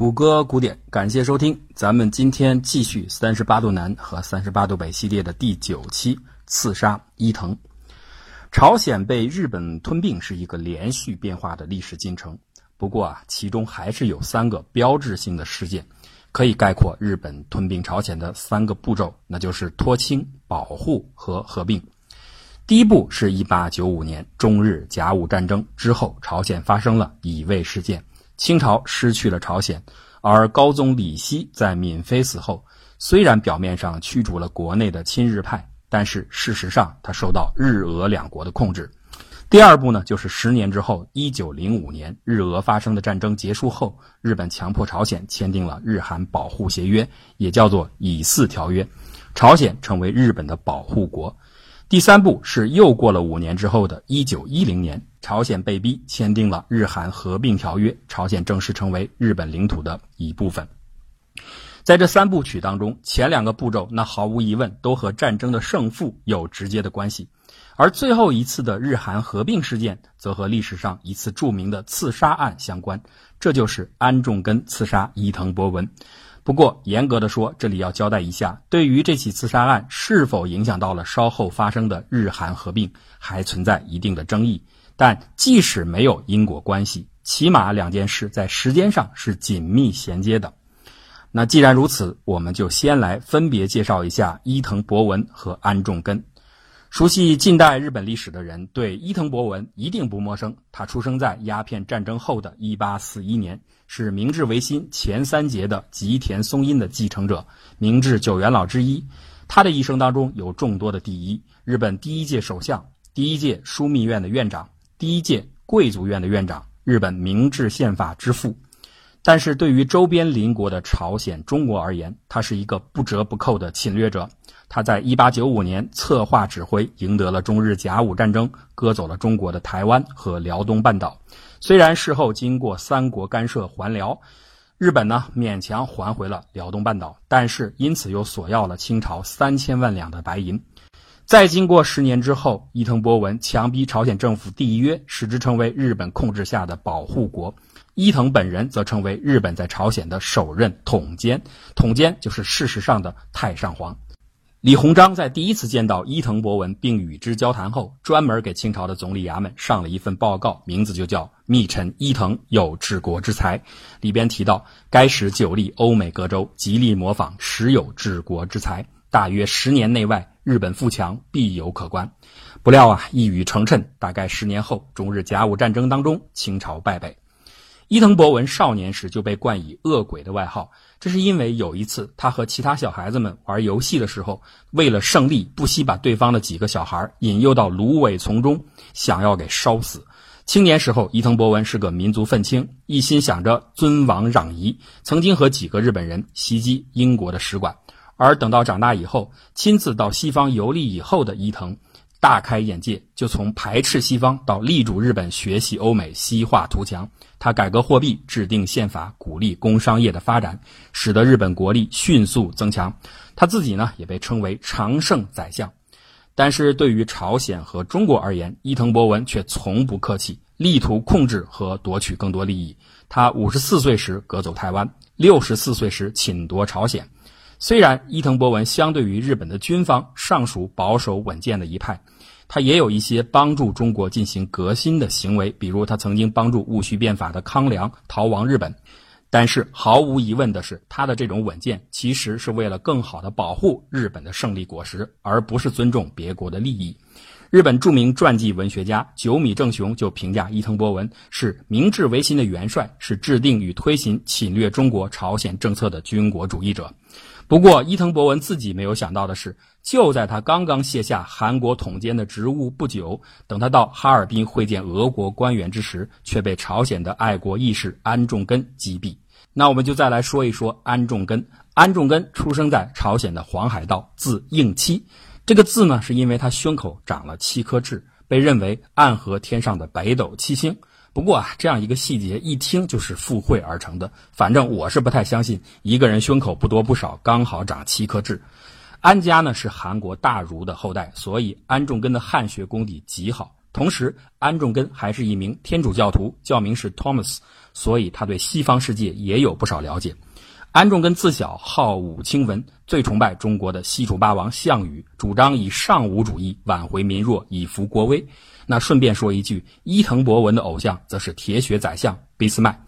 谷歌古典，感谢收听。咱们今天继续《三十八度南》和《三十八度北》系列的第九期——刺杀伊藤。朝鲜被日本吞并是一个连续变化的历史进程。不过啊，其中还是有三个标志性的事件，可以概括日本吞并朝鲜的三个步骤，那就是脱清、保护和合并。第一步是一八九五年中日甲午战争之后，朝鲜发生了乙未事件。清朝失去了朝鲜，而高宗李熙在闵妃死后，虽然表面上驱逐了国内的亲日派，但是事实上他受到日俄两国的控制。第二步呢，就是十年之后，一九零五年日俄发生的战争结束后，日本强迫朝鲜签订了日韩保护协约，也叫做以四条约，朝鲜成为日本的保护国。第三步是又过了五年之后的一九一零年，朝鲜被逼签订了日韩合并条约，朝鲜正式成为日本领土的一部分。在这三部曲当中，前两个步骤那毫无疑问都和战争的胜负有直接的关系，而最后一次的日韩合并事件则和历史上一次著名的刺杀案相关，这就是安重根刺杀伊藤博文。不过，严格的说，这里要交代一下，对于这起刺杀案是否影响到了稍后发生的日韩合并，还存在一定的争议。但即使没有因果关系，起码两件事在时间上是紧密衔接的。那既然如此，我们就先来分别介绍一下伊藤博文和安重根。熟悉近代日本历史的人对伊藤博文一定不陌生。他出生在鸦片战争后的一八四一年，是明治维新前三杰的吉田松阴的继承者，明治九元老之一。他的一生当中有众多的第一：日本第一届首相、第一届枢密院的院长、第一届贵族院的院长、日本明治宪法之父。但是对于周边邻国的朝鲜、中国而言，他是一个不折不扣的侵略者。他在1895年策划指挥，赢得了中日甲午战争，割走了中国的台湾和辽东半岛。虽然事后经过三国干涉还辽，日本呢勉强还回了辽东半岛，但是因此又索要了清朝三千万两的白银。再经过十年之后，伊藤博文强逼朝鲜政府缔约，使之成为日本控制下的保护国。伊藤本人则成为日本在朝鲜的首任统监，统监就是事实上的太上皇。李鸿章在第一次见到伊藤博文并与之交谈后，专门给清朝的总理衙门上了一份报告，名字就叫《密臣伊藤有治国之才》。里边提到，该使久历欧美各州，极力模仿，实有治国之才。大约十年内外，日本富强必有可观。不料啊，一语成谶。大概十年后，中日甲午战争当中，清朝败北。伊藤博文少年时就被冠以“恶鬼”的外号，这是因为有一次他和其他小孩子们玩游戏的时候，为了胜利，不惜把对方的几个小孩引诱到芦苇丛中，想要给烧死。青年时候，伊藤博文是个民族愤青，一心想着尊王攘夷，曾经和几个日本人袭击英国的使馆。而等到长大以后，亲自到西方游历以后的伊藤。大开眼界，就从排斥西方到力主日本学习欧美西化图强。他改革货币，制定宪法，鼓励工商业的发展，使得日本国力迅速增强。他自己呢，也被称为常胜宰相。但是对于朝鲜和中国而言，伊藤博文却从不客气，力图控制和夺取更多利益。他五十四岁时割走台湾，六十四岁时侵夺朝鲜。虽然伊藤博文相对于日本的军方尚属保守稳健的一派，他也有一些帮助中国进行革新的行为，比如他曾经帮助戊戌变法的康梁逃亡日本。但是毫无疑问的是，他的这种稳健其实是为了更好的保护日本的胜利果实，而不是尊重别国的利益。日本著名传记文学家久米正雄就评价伊藤博文是明治维新的元帅，是制定与推行侵略中国朝鲜政策的军国主义者。不过，伊藤博文自己没有想到的是，就在他刚刚卸下韩国统监的职务不久，等他到哈尔滨会见俄国官员之时，却被朝鲜的爱国义士安重根击毙。那我们就再来说一说安重根。安重根出生在朝鲜的黄海道，字应七。这个字呢，是因为他胸口长了七颗痣，被认为暗合天上的北斗七星。不过啊，这样一个细节一听就是附会而成的。反正我是不太相信一个人胸口不多不少，刚好长七颗痣。安家呢是韩国大儒的后代，所以安重根的汉学功底极好。同时，安重根还是一名天主教徒，教名是 Thomas，所以他对西方世界也有不少了解。安重根自小好武轻文，最崇拜中国的西楚霸王项羽，主张以尚武主义挽回民弱，以扶国威。那顺便说一句，伊藤博文的偶像则是铁血宰相俾斯麦。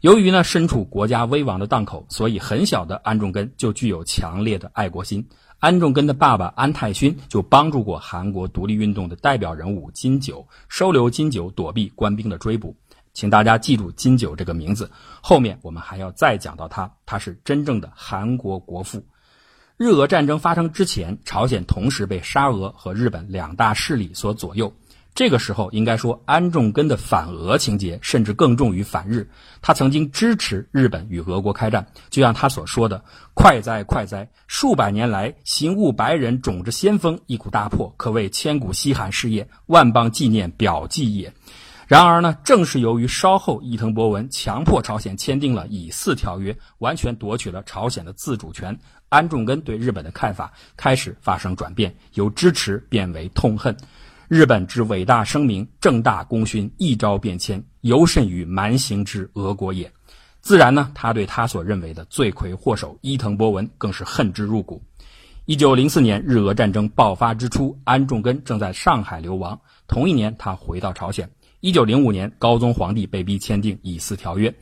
由于呢身处国家危亡的档口，所以很小的安重根就具有强烈的爱国心。安重根的爸爸安泰勋就帮助过韩国独立运动的代表人物金九，收留金九躲避官兵的追捕。请大家记住金九这个名字，后面我们还要再讲到他，他是真正的韩国国父。日俄战争发生之前，朝鲜同时被沙俄和日本两大势力所左右。这个时候，应该说安重根的反俄情节甚至更重于反日。他曾经支持日本与俄国开战，就像他所说的：“快哉快哉！数百年来，行悟白人种之先锋，一股大破，可谓千古稀罕事业，万邦纪念表记也。”然而呢，正是由于稍后伊藤博文强迫朝鲜签订了以四条约，完全夺取了朝鲜的自主权，安重根对日本的看法开始发生转变，由支持变为痛恨。日本之伟大声明、正大功勋，一朝变迁，尤甚于蛮行之俄国也。自然呢，他对他所认为的罪魁祸首伊藤博文更是恨之入骨。一九零四年日俄战争爆发之初，安重根正在上海流亡。同一年，他回到朝鲜。一九零五年，高宗皇帝被逼签订以四条约，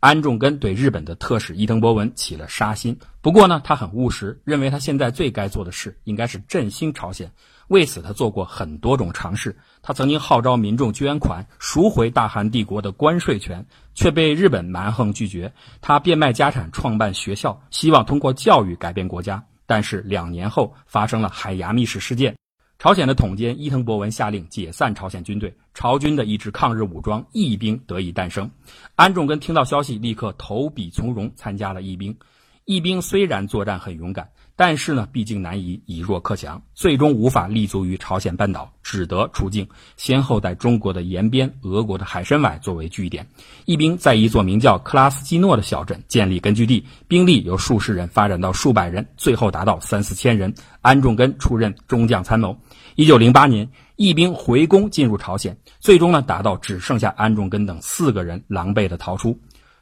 安重根对日本的特使伊藤博文起了杀心。不过呢，他很务实，认为他现在最该做的事应该是振兴朝鲜。为此，他做过很多种尝试。他曾经号召民众捐款赎回大韩帝国的关税权，却被日本蛮横拒绝。他变卖家产创办学校，希望通过教育改变国家。但是两年后发生了海牙密使事件，朝鲜的统监伊藤博文下令解散朝鲜军队，朝军的一支抗日武装义兵得以诞生。安重根听到消息，立刻投笔从戎，参加了义兵。义兵虽然作战很勇敢。但是呢，毕竟难以以弱克强，最终无法立足于朝鲜半岛，只得出境，先后在中国的延边、俄国的海参崴作为据点。义兵在一座名叫克拉斯基诺的小镇建立根据地，兵力由数十人发展到数百人，最后达到三四千人。安重根出任中将参谋。一九零八年，义兵回攻进入朝鲜，最终呢达到只剩下安重根等四个人，狼狈的逃出。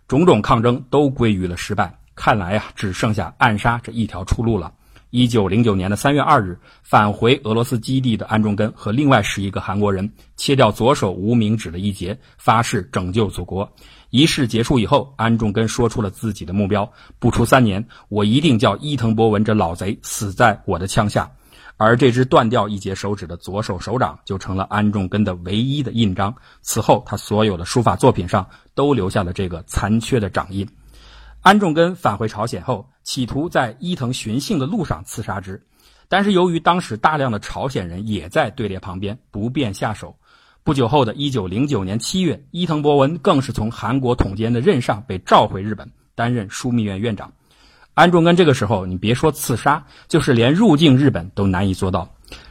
种种抗争都归于了失败。看来呀，只剩下暗杀这一条出路了。一九零九年的三月二日，返回俄罗斯基地的安重根和另外十一个韩国人切掉左手无名指的一节，发誓拯救祖国。仪式结束以后，安重根说出了自己的目标：不出三年，我一定叫伊藤博文这老贼死在我的枪下。而这只断掉一节手指的左手手掌，就成了安重根的唯一的印章。此后，他所有的书法作品上都留下了这个残缺的掌印。安重根返回朝鲜后，企图在伊藤寻衅的路上刺杀之，但是由于当时大量的朝鲜人也在队列旁边，不便下手。不久后的一九零九年七月，伊藤博文更是从韩国统监的任上被召回日本，担任枢密院院长。安重根这个时候，你别说刺杀，就是连入境日本都难以做到。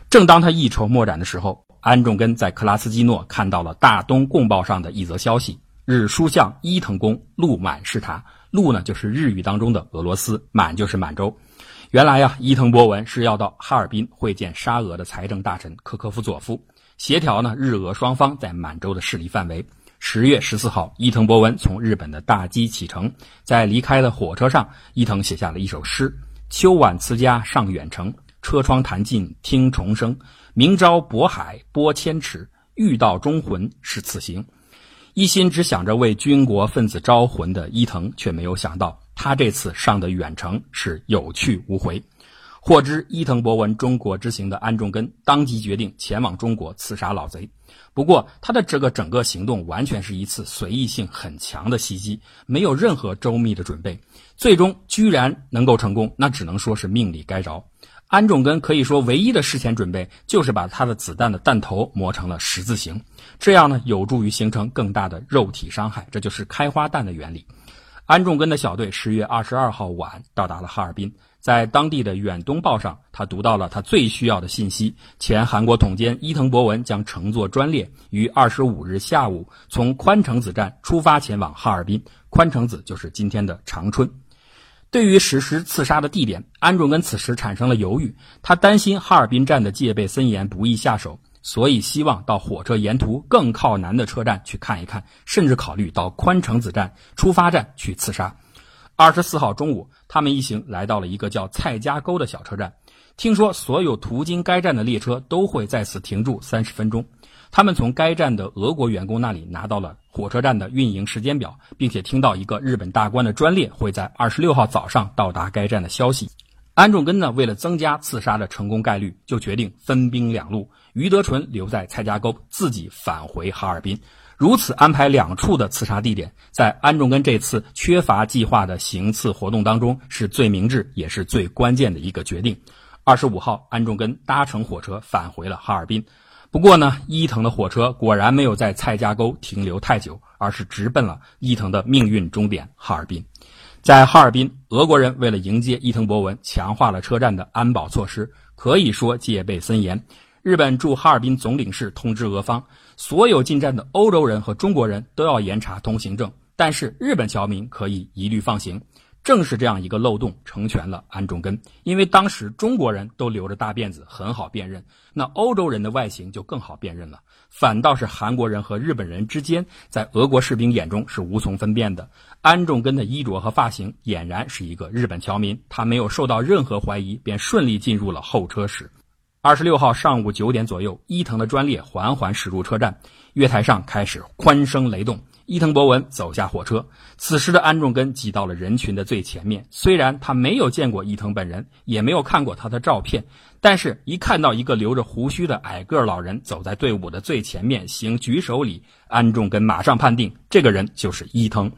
正当他一筹莫展的时候，安重根在克拉斯基诺看到了《大东共报》上的一则消息：日书相伊藤宫陆满视察。陆呢，就是日语当中的俄罗斯；满就是满洲。原来呀，伊藤博文是要到哈尔滨会见沙俄的财政大臣科科夫佐夫，协调呢日俄双方在满洲的势力范围。十月十四号，伊藤博文从日本的大基启程，在离开的火车上，伊藤写下了一首诗：“秋晚辞家上远程，车窗弹尽听虫声。明朝渤海波千尺，欲到中魂是此行。”一心只想着为军国分子招魂的伊藤，却没有想到他这次上的远程是有去无回。获知伊藤博文中国之行的安重根，当即决定前往中国刺杀老贼。不过，他的这个整个行动完全是一次随意性很强的袭击，没有任何周密的准备，最终居然能够成功，那只能说是命里该着。安重根可以说唯一的事前准备就是把他的子弹的弹头磨成了十字形，这样呢有助于形成更大的肉体伤害，这就是开花弹的原理。安重根的小队十月二十二号晚到达了哈尔滨，在当地的远东报上，他读到了他最需要的信息：前韩国统监伊藤博文将乘坐专列于二十五日下午从宽城子站出发前往哈尔滨。宽城子就是今天的长春。对于实施刺杀的地点，安重根此时产生了犹豫。他担心哈尔滨站的戒备森严，不易下手。所以希望到火车沿途更靠南的车站去看一看，甚至考虑到宽城子站出发站去刺杀。二十四号中午，他们一行来到了一个叫蔡家沟的小车站。听说所有途经该站的列车都会在此停住三十分钟。他们从该站的俄国员工那里拿到了火车站的运营时间表，并且听到一个日本大官的专列会在二十六号早上到达该站的消息。安重根呢，为了增加刺杀的成功概率，就决定分兵两路，于德纯留在蔡家沟，自己返回哈尔滨。如此安排两处的刺杀地点，在安重根这次缺乏计划的行刺活动当中，是最明智也是最关键的一个决定。二十五号，安重根搭乘火车返回了哈尔滨。不过呢，伊藤的火车果然没有在蔡家沟停留太久，而是直奔了伊藤的命运终点哈尔滨。在哈尔滨，俄国人为了迎接伊藤博文，强化了车站的安保措施，可以说戒备森严。日本驻哈尔滨总领事通知俄方，所有进站的欧洲人和中国人都要严查通行证，但是日本侨民可以一律放行。正是这样一个漏洞成全了安重根，因为当时中国人都留着大辫子，很好辨认，那欧洲人的外形就更好辨认了。反倒是韩国人和日本人之间，在俄国士兵眼中是无从分辨的。安重根的衣着和发型俨然是一个日本侨民，他没有受到任何怀疑，便顺利进入了候车室。二十六号上午九点左右，伊藤的专列缓缓驶入车站，月台上开始欢声雷动。伊藤博文走下火车，此时的安重根挤到了人群的最前面。虽然他没有见过伊藤本人，也没有看过他的照片，但是一看到一个留着胡须的矮个老人走在队伍的最前面行举手礼，安重根马上判定这个人就是伊藤。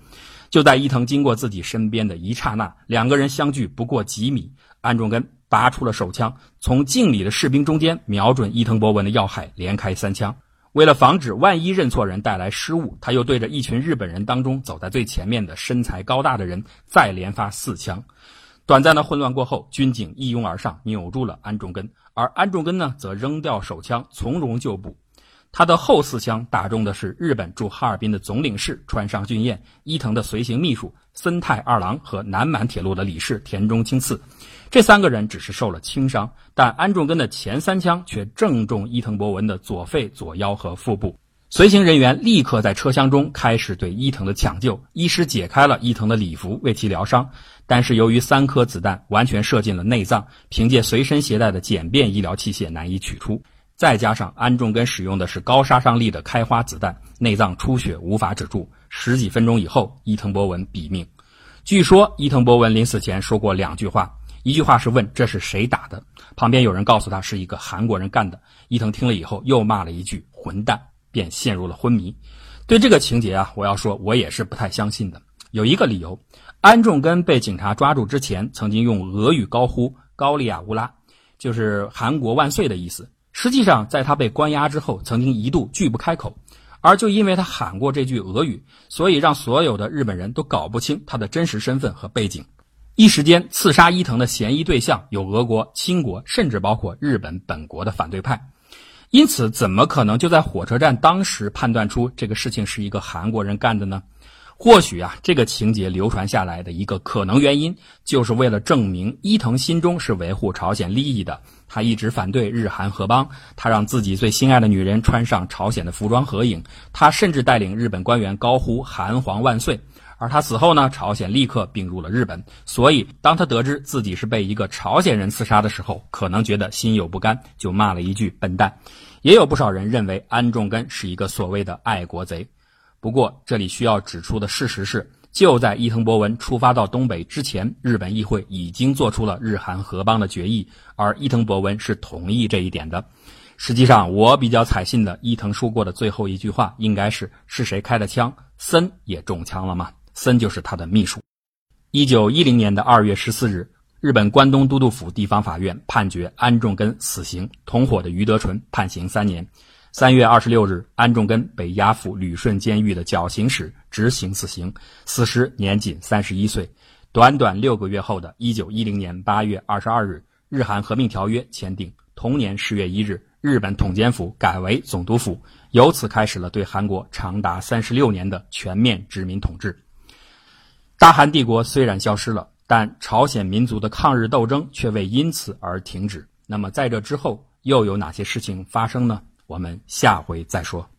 就在伊藤经过自己身边的一刹那，两个人相距不过几米，安重根拔出了手枪，从敬礼的士兵中间瞄准伊藤博文的要害，连开三枪。为了防止万一认错人带来失误，他又对着一群日本人当中走在最前面的身材高大的人再连发四枪。短暂的混乱过后，军警一拥而上，扭住了安重根，而安重根呢，则扔掉手枪，从容就步。他的后四枪打中的是日本驻哈尔滨的总领事川上俊彦、伊藤的随行秘书森太二郎和南满铁路的理事田中清次。这三个人只是受了轻伤，但安重根的前三枪却正中伊藤博文的左肺、左腰和腹部。随行人员立刻在车厢中开始对伊藤的抢救，医师解开了伊藤的礼服为其疗伤，但是由于三颗子弹完全射进了内脏，凭借随身携带的简便医疗器械难以取出。再加上安重根使用的是高杀伤力的开花子弹，内脏出血无法止住。十几分钟以后，伊藤博文毙命。据说伊藤博文临死前说过两句话，一句话是问这是谁打的，旁边有人告诉他是一个韩国人干的。伊藤听了以后又骂了一句混蛋，便陷入了昏迷。对这个情节啊，我要说我也是不太相信的。有一个理由，安重根被警察抓住之前，曾经用俄语高呼“高利亚乌拉”，就是韩国万岁的意思。实际上，在他被关押之后，曾经一度拒不开口，而就因为他喊过这句俄语，所以让所有的日本人都搞不清他的真实身份和背景。一时间，刺杀伊藤的嫌疑对象有俄国、清国，甚至包括日本本国的反对派。因此，怎么可能就在火车站当时判断出这个事情是一个韩国人干的呢？或许啊，这个情节流传下来的一个可能原因，就是为了证明伊藤心中是维护朝鲜利益的。他一直反对日韩合邦，他让自己最心爱的女人穿上朝鲜的服装合影，他甚至带领日本官员高呼“韩皇万岁”。而他死后呢，朝鲜立刻并入了日本。所以，当他得知自己是被一个朝鲜人刺杀的时候，可能觉得心有不甘，就骂了一句“笨蛋”。也有不少人认为安重根是一个所谓的爱国贼。不过，这里需要指出的事实是，就在伊藤博文出发到东北之前，日本议会已经做出了日韩合邦的决议，而伊藤博文是同意这一点的。实际上，我比较采信的伊藤说过的最后一句话，应该是：“是谁开的枪？森也中枪了吗？”森就是他的秘书。一九一零年的二月十四日，日本关东都督府地方法院判决安重根死刑，同伙的余德纯判刑三年。三月二十六日，安重根被押赴旅顺监狱的绞刑室执行死刑，死时年仅三十一岁。短短六个月后的一九一零年八月二十二日，日韩和平条约签订。同年十月一日，日本统监府改为总督府，由此开始了对韩国长达三十六年的全面殖民统治。大韩帝国虽然消失了，但朝鲜民族的抗日斗争却未因此而停止。那么，在这之后又有哪些事情发生呢？我们下回再说。